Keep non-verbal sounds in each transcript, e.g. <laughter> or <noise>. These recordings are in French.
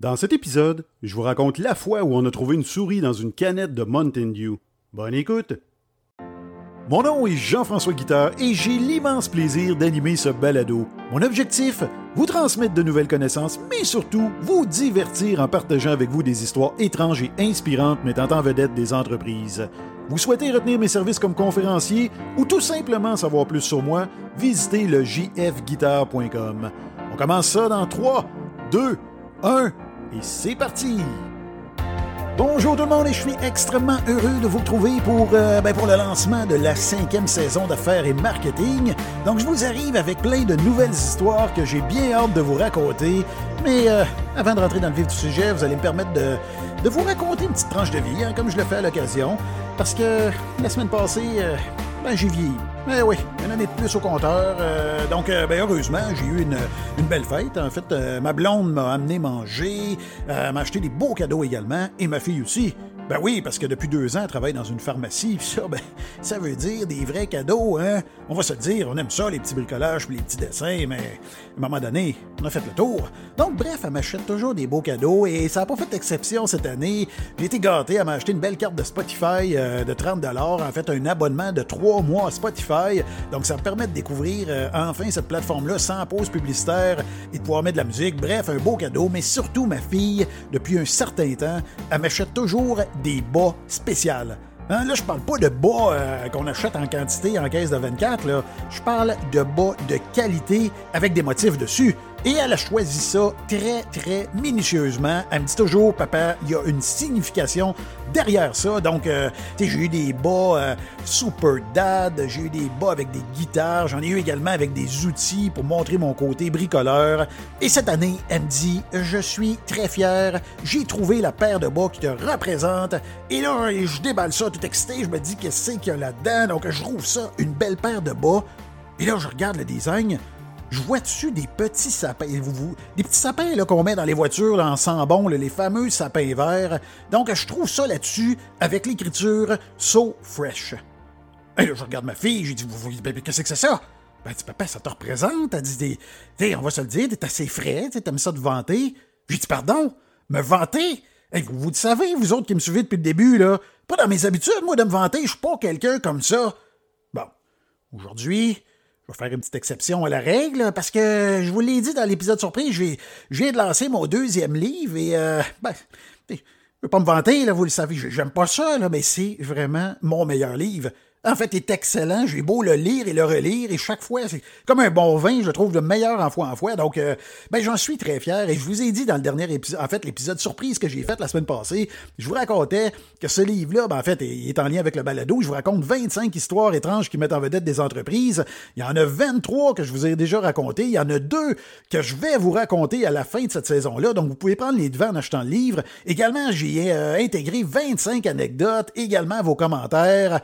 Dans cet épisode, je vous raconte la fois où on a trouvé une souris dans une canette de Mountain Dew. Bonne écoute! Mon nom est Jean-François Guitard et j'ai l'immense plaisir d'animer ce balado. Mon objectif, vous transmettre de nouvelles connaissances, mais surtout vous divertir en partageant avec vous des histoires étranges et inspirantes mettant en vedette des entreprises. Vous souhaitez retenir mes services comme conférencier ou tout simplement savoir plus sur moi, visitez le jfguitar.com. On commence ça dans 3, 2, 1 et c'est parti! Bonjour tout le monde et je suis extrêmement heureux de vous retrouver pour, euh, ben, pour le lancement de la cinquième saison d'affaires et marketing. Donc je vous arrive avec plein de nouvelles histoires que j'ai bien hâte de vous raconter. Mais euh, avant de rentrer dans le vif du sujet, vous allez me permettre de, de vous raconter une petite tranche de vie, hein, comme je le fais à l'occasion. Parce que la semaine passée, euh, ben, j'ai vieilli. Eh oui, une année de plus au compteur. Euh, donc, euh, ben, heureusement, j'ai eu une, une, belle fête. En fait, euh, ma blonde m'a amené manger, m'a acheté des beaux cadeaux également, et ma fille aussi. Ben oui, parce que depuis deux ans, elle travaille dans une pharmacie, pis ça, ben, ça veut dire des vrais cadeaux, hein? On va se dire, on aime ça, les petits bricolages puis les petits dessins, mais à un moment donné, on a fait le tour. Donc, bref, elle m'achète toujours des beaux cadeaux, et ça n'a pas fait exception cette année. J'ai été gâté, elle m'a acheté une belle carte de Spotify de 30 en fait, un abonnement de trois mois à Spotify. Donc, ça me permet de découvrir enfin cette plateforme-là sans pause publicitaire et de pouvoir mettre de la musique. Bref, un beau cadeau, mais surtout, ma fille, depuis un certain temps, elle m'achète toujours des bas spéciales. Hein, là, je parle pas de bas euh, qu'on achète en quantité en caisse de 24, là. Je parle de bas de qualité avec des motifs dessus. Et elle a choisi ça très, très minutieusement. Elle me dit toujours, papa, il y a une signification derrière ça. Donc, euh, tu sais, j'ai eu des bas euh, super dad, j'ai eu des bas avec des guitares, j'en ai eu également avec des outils pour montrer mon côté bricoleur. Et cette année, elle me dit, je suis très fier, j'ai trouvé la paire de bas qui te représente. Et là, je déballe ça tout excité, je me dis, qu'est-ce qu'il y a là-dedans? Donc, je trouve ça une belle paire de bas. Et là, je regarde le design je vois dessus des petits sapins? des petits sapins qu'on met dans les voitures en sambon, les fameux sapins verts. Donc, je trouve ça là-dessus avec l'écriture So Fresh. Et là, je regarde ma fille, j'ai dit Qu'est-ce que c'est ça? Ben, dit Papa, ça te représente? Elle dit On va se le dire, t'es assez frais, t'aimes ça de vanter. J'ai dit Pardon, me vanter? Vous, vous le savez, vous autres qui me suivez depuis le début, là. Pas dans mes habitudes, moi, de me vanter, je suis pas quelqu'un comme ça. Bon, aujourd'hui, je vais faire une petite exception à la règle, parce que je vous l'ai dit dans l'épisode surprise, je viens de lancer mon deuxième livre et, euh, ben, je ne veux pas me vanter, là, vous le savez, j'aime pas ça, là, mais c'est vraiment mon meilleur livre. En fait, est excellent. J'ai beau le lire et le relire, et chaque fois, c'est comme un bon vin, je trouve le meilleur en fois en fois. Donc, euh, ben, j'en suis très fier. Et je vous ai dit dans le dernier épisode, en fait, l'épisode surprise que j'ai fait la semaine passée, je vous racontais que ce livre-là, ben, en fait, il est en lien avec le balado. Je vous raconte 25 histoires étranges qui mettent en vedette des entreprises. Il y en a 23 que je vous ai déjà raconté. Il y en a deux que je vais vous raconter à la fin de cette saison-là. Donc, vous pouvez prendre les devants en achetant le livre. Également, j'y ai euh, intégré 25 anecdotes, également vos commentaires.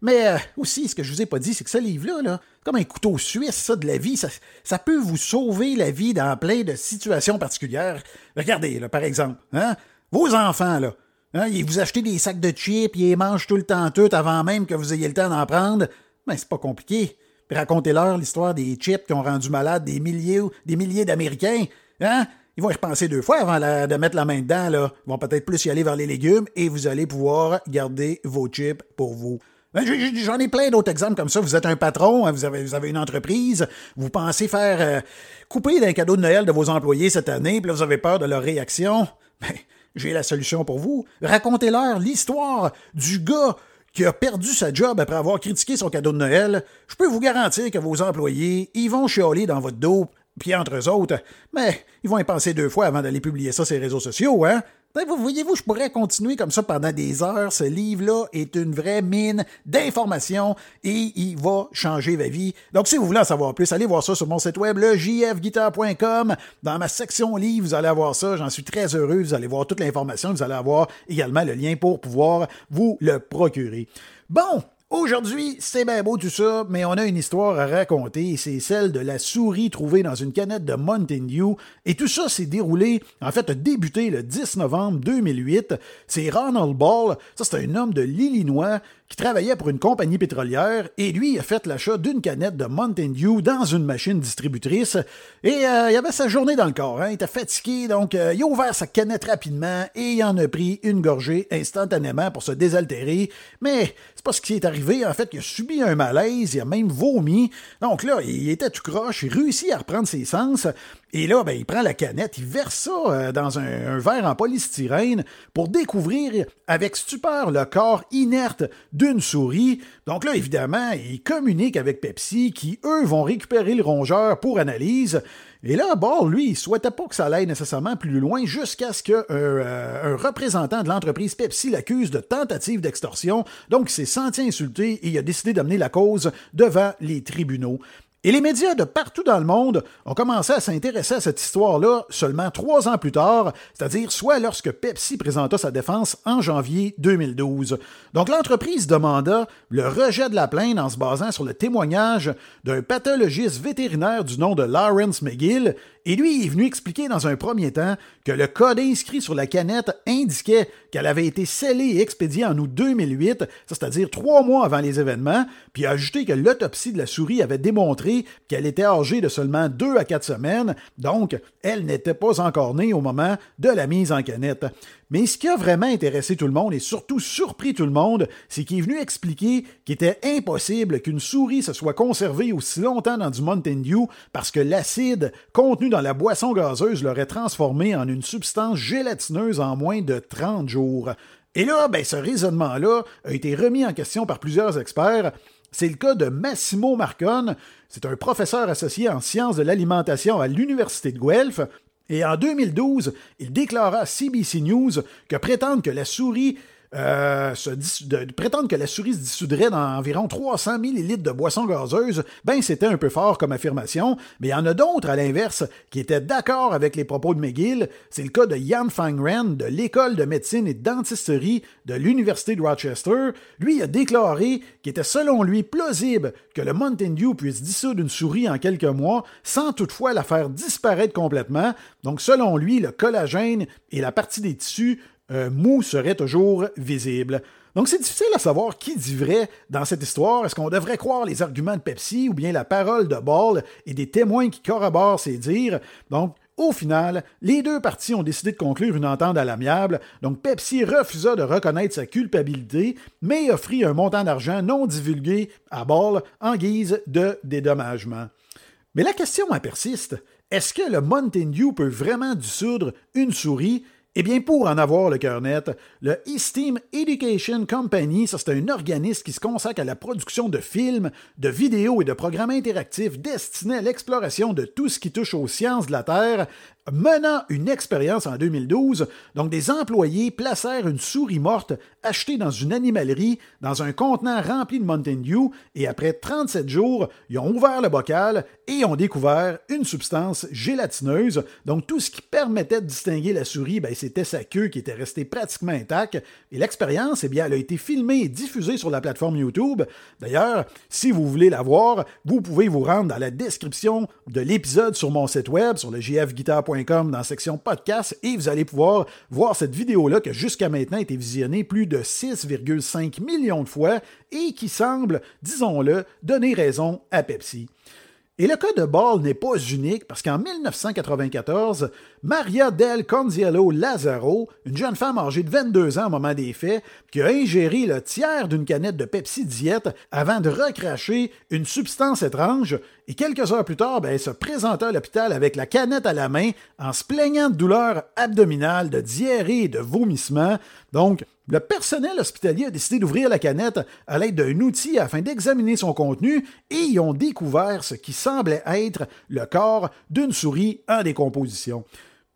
Mais euh, aussi, ce que je vous ai pas dit, c'est que ce livre-là, là, comme un couteau suisse, ça, de la vie, ça, peut vous sauver la vie dans plein de situations particulières. Regardez, là, par exemple, hein, vos enfants, là, hein, ils vous achetez des sacs de chips, ils mangent tout le temps tout avant même que vous ayez le temps d'en prendre. Ben, c'est pas compliqué. Racontez-leur l'histoire des chips qui ont rendu malades des milliers, des milliers d'Américains. Hein? Ils vont y repenser deux fois avant de mettre la main dedans. Là. Ils vont peut-être plus y aller vers les légumes et vous allez pouvoir garder vos chips pour vous. Ben, j'en ai plein d'autres exemples comme ça. Vous êtes un patron, hein, vous avez, une entreprise, vous pensez faire euh, couper d'un cadeau de Noël de vos employés cette année, puis là, vous avez peur de leur réaction. <laughs> Ben, j'ai la solution pour vous. Racontez-leur l'histoire du gars qui a perdu sa job après avoir critiqué son cadeau de Noël. Je peux vous garantir que vos employés, ils vont chialer dans votre dos, puis entre eux autres, mais ils vont y penser deux fois avant d'aller publier ça sur les réseaux sociaux, hein? Vous voyez-vous, je pourrais continuer comme ça pendant des heures. Ce livre-là est une vraie mine d'informations et il va changer ma vie. Donc, si vous voulez en savoir plus, allez voir ça sur mon site web, le jfguitar.com. Dans ma section livre, vous allez avoir ça. J'en suis très heureux. Vous allez voir toute l'information. Vous allez avoir également le lien pour pouvoir vous le procurer. Bon, Aujourd'hui, c'est bien beau tout ça, mais on a une histoire à raconter, c'est celle de la souris trouvée dans une canette de Mountain Dew, et tout ça s'est déroulé, en fait, a débuté le 10 novembre 2008. C'est Ronald Ball, ça c'est un homme de l'Illinois, qui travaillait pour une compagnie pétrolière et lui a fait l'achat d'une canette de Mountain Dew dans une machine distributrice et euh, il avait sa journée dans le corps. Hein. Il était fatigué, donc euh, il a ouvert sa canette rapidement et il en a pris une gorgée instantanément pour se désaltérer. Mais c'est pas ce qui est arrivé. En fait, il a subi un malaise, il a même vomi. Donc là, il était tout croche, il réussit à reprendre ses sens. Et là, ben, il prend la canette, il verse ça euh, dans un, verre en polystyrène pour découvrir avec stupeur le corps inerte d'une souris. Donc là, évidemment, il communique avec Pepsi qui, eux, vont récupérer le rongeur pour analyse. Et là, Ball, lui, il souhaitait pas que ça aille nécessairement plus loin jusqu'à ce qu'un euh, représentant de l'entreprise Pepsi l'accuse de tentative d'extorsion. Donc, il s'est senti insulté et il a décidé d'amener la cause devant les tribunaux. Et les médias de partout dans le monde ont commencé à s'intéresser à cette histoire-là seulement trois ans plus tard, c'est-à-dire soit lorsque Pepsi présenta sa défense en janvier 2012. Donc l'entreprise demanda le rejet de la plainte en se basant sur le témoignage d'un pathologiste vétérinaire du nom de Lawrence McGill et lui est venu expliquer dans un premier temps que le code inscrit sur la canette indiquait qu'elle avait été scellée et expédiée en août 2008, c'est-à-dire trois mois avant les événements, puis a ajouté que l'autopsie de la souris avait démontré qu'elle était âgée de seulement deux à quatre semaines, donc elle n'était pas encore née au moment de la mise en canette. Mais ce qui a vraiment intéressé tout le monde et surtout surpris tout le monde, c'est qu'il est venu expliquer qu'il était impossible qu'une souris se soit conservée aussi longtemps dans du Mountain Dew parce que l'acide contenu dans la boisson gazeuse l'aurait transformée en une substance gélatineuse en moins de 30 jours. Et là, ben, ce raisonnement-là a été remis en question par plusieurs experts. C'est le cas de Massimo Marcone. C'est un professeur associé en sciences de l'alimentation à l'Université de Guelph et en 2012, il déclara à CBC News que prétendre que la souris euh, prétendre que la souris se dissoudrait dans environ 300 millilitres de boisson gazeuse, ben c'était un peu fort comme affirmation, mais il y en a d'autres à l'inverse qui étaient d'accord avec les propos de McGill. C'est le cas de Jan Fangren de l'école de médecine et de dentisterie de l'université de Rochester. Lui a déclaré qu'il était selon lui plausible que le Mountain Dew puisse dissoudre une souris en quelques mois sans toutefois la faire disparaître complètement. Donc selon lui, le collagène et la partie des tissus euh, mou serait toujours visible. Donc c'est difficile à savoir qui dit vrai dans cette histoire. Est-ce qu'on devrait croire les arguments de Pepsi ou bien la parole de Ball et des témoins qui corroborent ses dires? Donc au final, les deux parties ont décidé de conclure une entente à l'amiable, donc Pepsi refusa de reconnaître sa culpabilité, mais offrit un montant d'argent non divulgué à Ball en guise de dédommagement. Mais la question persiste. Est-ce que le Mountain Dew peut vraiment dissoudre une souris? Eh bien, pour en avoir le cœur net, le Esteem Education Company, c'est un organisme qui se consacre à la production de films, de vidéos et de programmes interactifs destinés à l'exploration de tout ce qui touche aux sciences de la Terre, menant une expérience en 2012. Donc, des employés placèrent une souris morte achetée dans une animalerie dans un contenant rempli de Mountain Dew et après 37 jours, ils ont ouvert le bocal et ont découvert une substance gélatineuse. Donc, tout ce qui permettait de distinguer la souris, ben, c'était sa queue qui était restée pratiquement intacte. Et l'expérience, eh bien, elle a été filmée et diffusée sur la plateforme YouTube. D'ailleurs, si vous voulez la voir, vous pouvez vous rendre dans la description de l'épisode sur mon site web, sur le jfguitar.com dans la section podcast et vous allez pouvoir voir cette vidéo-là qui jusqu'à maintenant a été visionnée plus de 6,5 millions de fois et qui semble, disons-le, donner raison à Pepsi. Et le cas de Ball n'est pas unique parce qu'en 1994, Maria del Conziello Lazaro, une jeune femme âgée de 22 ans au moment des faits, qui a ingéré le tiers d'une canette de Pepsi Diète avant de recracher une substance étrange, et quelques heures plus tard, ben, elle se présenta à l'hôpital avec la canette à la main en se plaignant de douleurs abdominales, de diarrhée et de vomissements. Donc, le personnel hospitalier a décidé d'ouvrir la canette à l'aide d'un outil afin d'examiner son contenu et ils ont découvert ce qui semblait être le corps d'une souris en décomposition.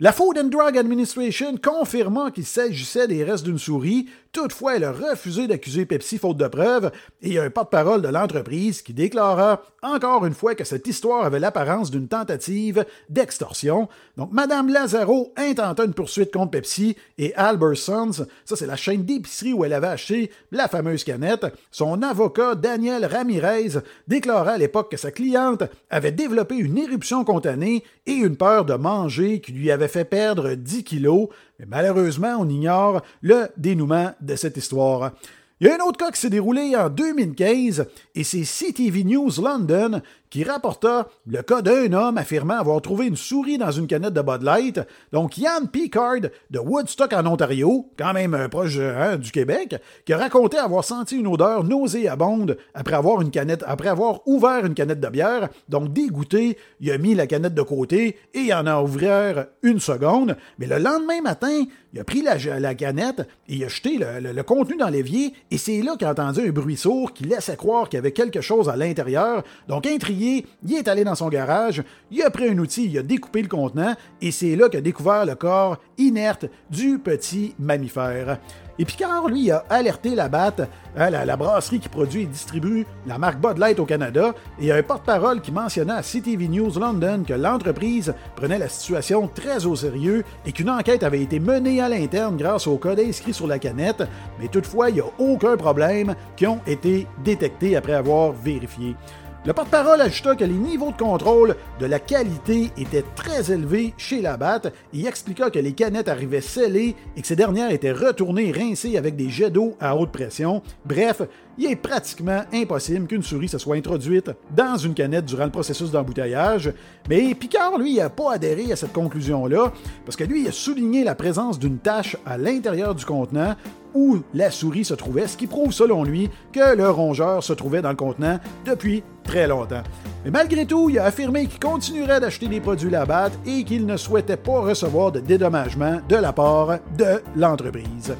La Food and Drug Administration confirmant qu'il s'agissait des restes d'une souris Toutefois, elle a refusé d'accuser Pepsi faute de preuves et il y a un porte-parole de l'entreprise qui déclara encore une fois que cette histoire avait l'apparence d'une tentative d'extorsion. Donc, Madame Lazaro intenta une poursuite contre Pepsi et Albertsons, ça c'est la chaîne d'épicerie où elle avait acheté la fameuse canette. Son avocat Daniel Ramirez déclara à l'époque que sa cliente avait développé une éruption contanée et une peur de manger qui lui avait fait perdre 10 kilos malheureusement, on ignore le dénouement de cette histoire. Il y a un autre cas qui s'est déroulé en 2015 et c'est CTV News London qui rapporta le cas d'un homme affirmant avoir trouvé une souris dans une canette de Bud Light. Donc, Yann Picard de Woodstock en Ontario, quand même proche hein, du Québec, qui a raconté avoir senti une odeur nauséabonde après avoir, une canette, après avoir ouvert une canette de bière. Donc, dégoûté, il a mis la canette de côté et il en a ouvert une seconde. Mais le lendemain matin, il a pris la, la canette et il a jeté le, le contenu dans l'évier et c'est là qu'il a entendu un bruit sourd qui laissait croire qu'il y avait quelque chose à l'intérieur. Donc, intrigué, il est allé dans son garage, il a pris un outil, il a découpé le contenant et c'est là qu'il a découvert le corps inerte du petit mammifère. Et Picard, lui, a alerté la BAT, hein, la, brasserie qui produit et distribue la marque Bud Light au Canada, et il un porte-parole qui mentionnait à CTV News London que l'entreprise prenait la situation très au sérieux et qu'une enquête avait été menée à l'interne grâce au code inscrit sur la canette, mais toutefois, il n'y a aucun problème qui ont été détectés après avoir vérifié. Le porte-parole ajouta que les niveaux de contrôle de la qualité étaient très élevés chez la batte et expliqua que les canettes arrivaient scellées et que ces dernières étaient retournées et rincées avec des jets d'eau à haute pression. Bref, il est pratiquement impossible qu'une souris se soit introduite dans une canette durant le processus d'embouteillage. Mais Picard, lui, n'a pas adhéré à cette conclusion-là, parce que lui, a souligné la présence d'une tache à l'intérieur du contenant où la souris se trouvait, ce qui prouve selon lui que le rongeur se trouvait dans le contenant depuis très longtemps. Mais malgré tout, il a affirmé qu'il continuerait d'acheter des produits Labatt et qu'il ne souhaitait pas recevoir de dédommagement de la part de l'entreprise.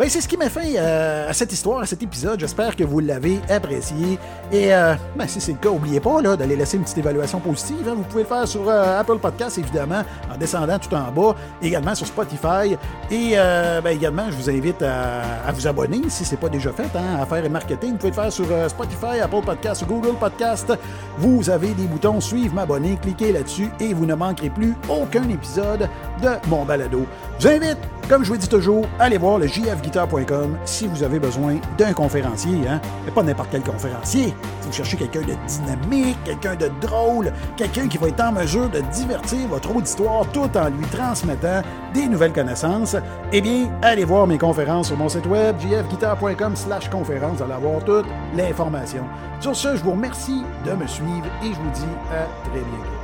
Ben, c'est ce qui m'a fait euh, à cette histoire, à cet épisode. J'espère que vous l'avez apprécié. Et euh, ben, si c'est le cas, n'oubliez pas d'aller laisser une petite évaluation positive. Hein. Vous pouvez le faire sur euh, Apple Podcast, évidemment, en descendant tout en bas, également sur Spotify. Et ben, également, je vous invite à, vous abonner si ce n'est pas déjà fait, hein, à faire marketing. Vous pouvez le faire sur Spotify, Apple Podcast, Google Podcast. Vous avez des boutons Suivre, m'abonner, cliquez là-dessus et vous ne manquerez plus aucun épisode de mon balado. Je vous invite, comme je vous dis toujours, à aller voir le jfguitar.com si vous avez besoin d'un conférencier. Hein? Mais pas n'importe quel conférencier. Si vous cherchez quelqu'un de dynamique, quelqu'un de drôle, quelqu'un qui va être en mesure de divertir votre auditoire tout en lui transmettant des nouvelles connaissances, eh bien, allez voir mes conférences sur mon site web, jfguitar.com slash conférence. Vous allez avoir toute l'information. Sur ce, je vous remercie de me suivre et je vous dis à très bientôt.